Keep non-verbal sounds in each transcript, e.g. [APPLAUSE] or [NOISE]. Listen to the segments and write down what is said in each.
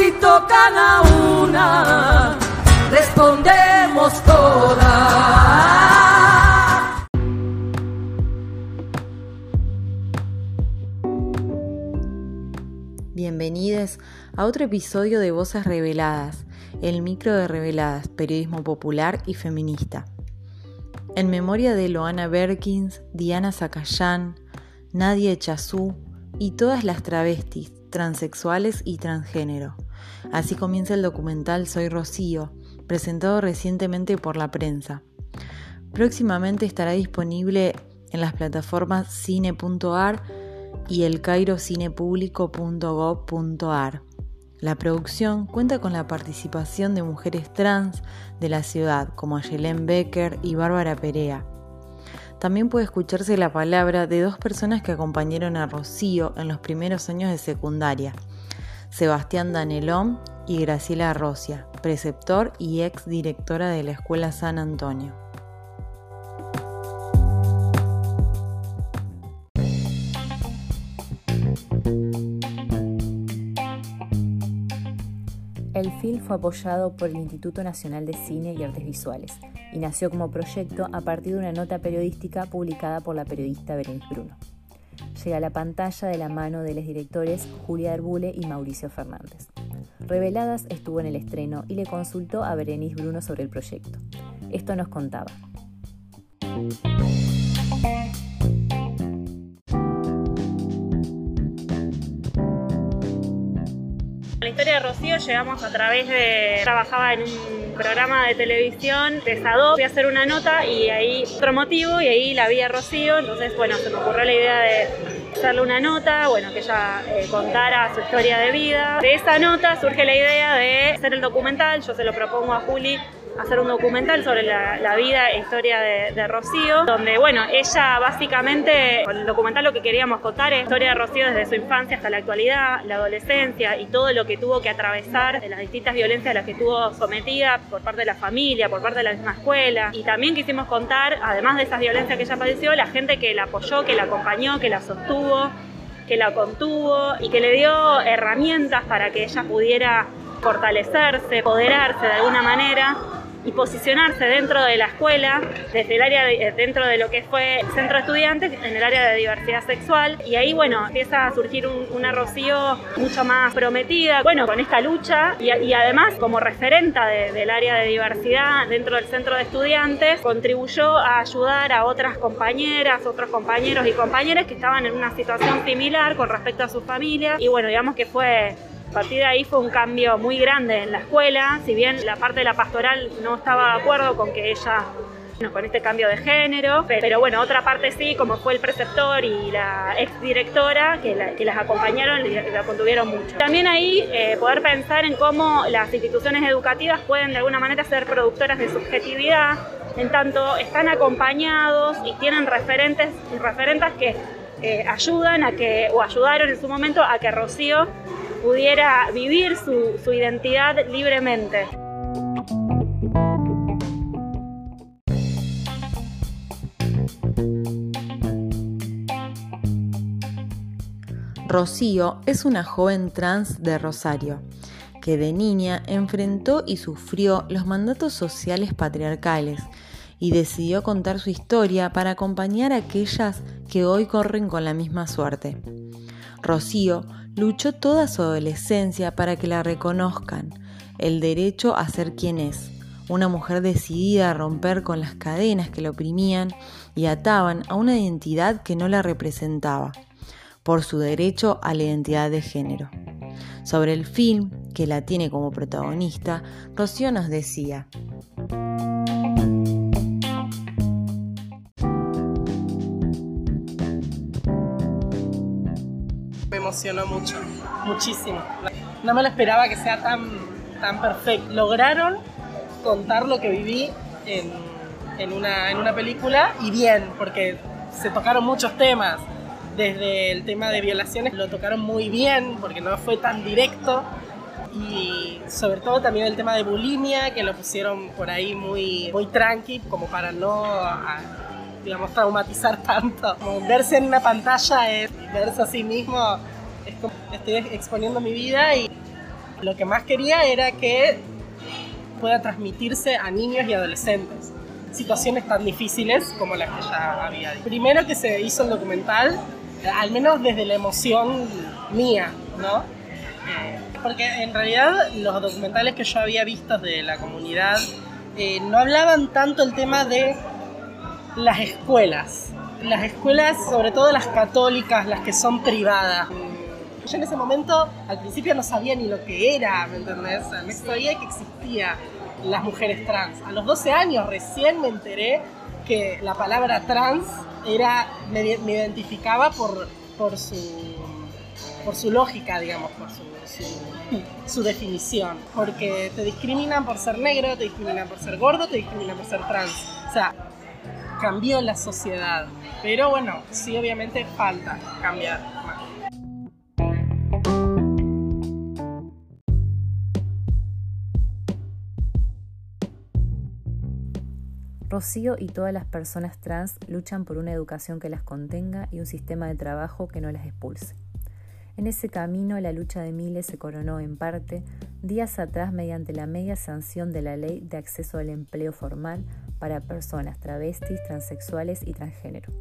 Si tocan a una, respondemos todas. Bienvenidos a otro episodio de Voces Reveladas, el micro de Reveladas, periodismo popular y feminista. En memoria de Loana Berkins, Diana Zacayán, Nadia Echazú, y todas las travestis, transexuales y transgénero. Así comienza el documental Soy Rocío, presentado recientemente por la prensa. Próximamente estará disponible en las plataformas cine.ar y el cairocinepublico.gov.ar. La producción cuenta con la participación de mujeres trans de la ciudad como Ayelen Becker y Bárbara Perea. También puede escucharse la palabra de dos personas que acompañaron a Rocío en los primeros años de secundaria, Sebastián Danelón y Graciela Rosia, preceptor y ex directora de la Escuela San Antonio. El film fue apoyado por el Instituto Nacional de Cine y Artes Visuales y nació como proyecto a partir de una nota periodística publicada por la periodista Berenice Bruno. Llega a la pantalla de la mano de los directores Julia Herbule y Mauricio Fernández. Reveladas estuvo en el estreno y le consultó a Berenice Bruno sobre el proyecto. Esto nos contaba. Historia de Rocío llegamos a través de... Trabajaba en un programa de televisión de Sado, fui a hacer una nota y ahí otro motivo y ahí la vi a Rocío, entonces bueno, se me ocurrió la idea de hacerle una nota, bueno, que ella eh, contara su historia de vida. De esa nota surge la idea de hacer el documental, yo se lo propongo a Juli hacer un documental sobre la, vida e historia de, Rocío, donde, bueno, ella básicamente, con el documental lo que queríamos contar es la historia de Rocío desde su infancia hasta la actualidad, la adolescencia y todo lo que tuvo que atravesar, de las distintas violencias a las que estuvo sometida por parte de la familia, por parte de la misma escuela. Y también quisimos contar, además de esas violencias que ella padeció, la gente que la apoyó, que la acompañó, que la sostuvo, que la contuvo y que le dio herramientas para que ella pudiera fortalecerse, empoderarse de alguna manera y posicionarse dentro de la escuela, desde el área de, dentro de lo que fue centro de estudiantes, en el área de diversidad sexual. Y ahí, bueno, empieza a surgir una Rocío mucho más prometida, bueno, con esta lucha y, además como referenta del área de diversidad dentro del centro de estudiantes, contribuyó a ayudar a otras compañeras, otros compañeros y compañeras que estaban en una situación similar con respecto a su familia. Y bueno, digamos que fue a partir de ahí fue un cambio muy grande en la escuela, si bien la parte de la pastoral no estaba de acuerdo con que ella con este cambio de género, pero bueno, otra parte sí, como fue el preceptor y la ex directora que, las acompañaron y la contuvieron mucho. También ahí eh, poder pensar en cómo las instituciones educativas pueden de alguna manera ser productoras de subjetividad, en tanto están acompañados y tienen referentes y referentes que eh, ayudan a que, o ayudaron en su momento a que Rocío pudiera vivir su, identidad libremente. Rocío es una joven trans de Rosario, que de niña enfrentó y sufrió los mandatos sociales patriarcales y decidió contar su historia para acompañar a aquellas que hoy corren con la misma suerte. Rocío luchó toda su adolescencia para que la reconozcan, el derecho a ser quien es, una mujer decidida a romper con las cadenas que la oprimían y ataban a una identidad que no la representaba, por su derecho a la identidad de género. Sobre el film, que la tiene como protagonista, Rocío nos decía, emocionó mucho, muchísimo. No me lo esperaba que sea tan, tan perfecto. Lograron contar lo que viví en, en, una, en una película y bien, porque se tocaron muchos temas. Desde el tema de violaciones lo tocaron muy bien, porque no fue tan directo. Y sobre todo también el tema de bulimia, que lo pusieron por ahí muy, muy tranqui, como para no digamos, traumatizar [LAUGHS] tanto. Como verse en una pantalla es verse a sí mismo, es como estoy exponiendo mi vida y lo que más quería era que pueda transmitirse a niños y adolescentes situaciones tan difíciles como las que ya había. Primero que se hizo el documental, al menos desde la emoción mía, ¿no? Eh, porque en realidad los documentales que yo había visto de la comunidad eh, no hablaban tanto el tema de las escuelas. Las escuelas, sobre todo las católicas, las que son privadas. Yo en ese momento, al principio no sabía ni lo que era, ¿me entendés? No sabía que existía las mujeres trans. A los 12 años recién me enteré que la palabra trans era, me, identificaba por, su, por su lógica, digamos, por su, su, definición. Porque te discriminan por ser negro, te discriminan por ser gordo, te discriminan por ser trans. O sea, cambió la sociedad. Pero bueno, sí, obviamente falta cambiar. Rocío y todas las personas trans luchan por una educación que las contenga y un sistema de trabajo que no las expulse. En ese camino, la lucha de miles se coronó en parte días atrás mediante la media sanción de la Ley de Acceso al Empleo Formal para personas travestis, transexuales y transgénero.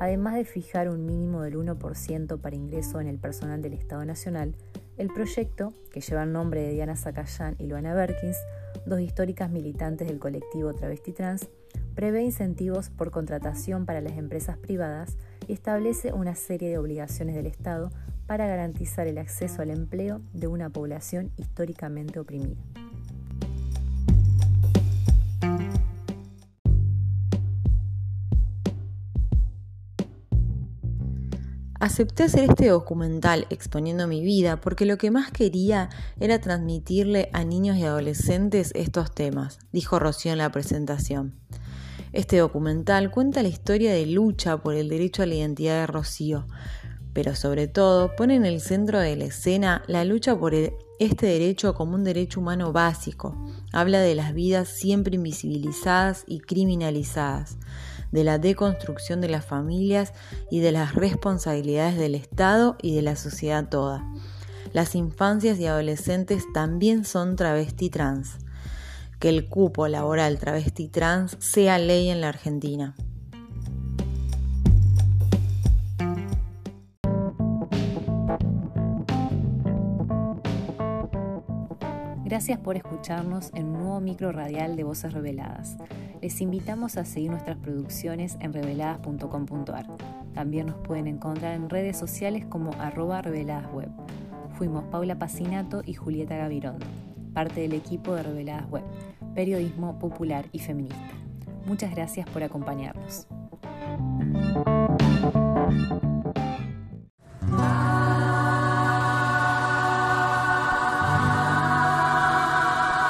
Además de fijar un mínimo del 1% para ingreso en el personal del Estado Nacional, el proyecto, que lleva el nombre de Diana Zacayán y Luana Berkins, dos históricas militantes del colectivo Travesti Trans, prevé incentivos por contratación para las empresas privadas y establece una serie de obligaciones del Estado para garantizar el acceso al empleo de una población históricamente oprimida. Acepté hacer este documental exponiendo mi vida porque lo que más quería era transmitirle a niños y adolescentes estos temas, dijo Rocío en la presentación. Este documental cuenta la historia de lucha por el derecho a la identidad de Rocío, pero sobre todo pone en el centro de la escena la lucha por este derecho como un derecho humano básico. Habla de las vidas siempre invisibilizadas y criminalizadas de la deconstrucción de las familias y de las responsabilidades del Estado y de la sociedad toda. Las infancias y adolescentes también son travesti trans. Que el cupo laboral travesti trans sea ley en la Argentina. Gracias por escucharnos en un nuevo micro radial de Voces Reveladas. Les invitamos a seguir nuestras producciones en reveladas.com.ar. También nos pueden encontrar en redes sociales como arroba reveladasweb. Fuimos Paula Pacinato y Julieta Gavirondo, parte del equipo de Reveladas Web, periodismo popular y feminista. Muchas gracias por acompañarnos.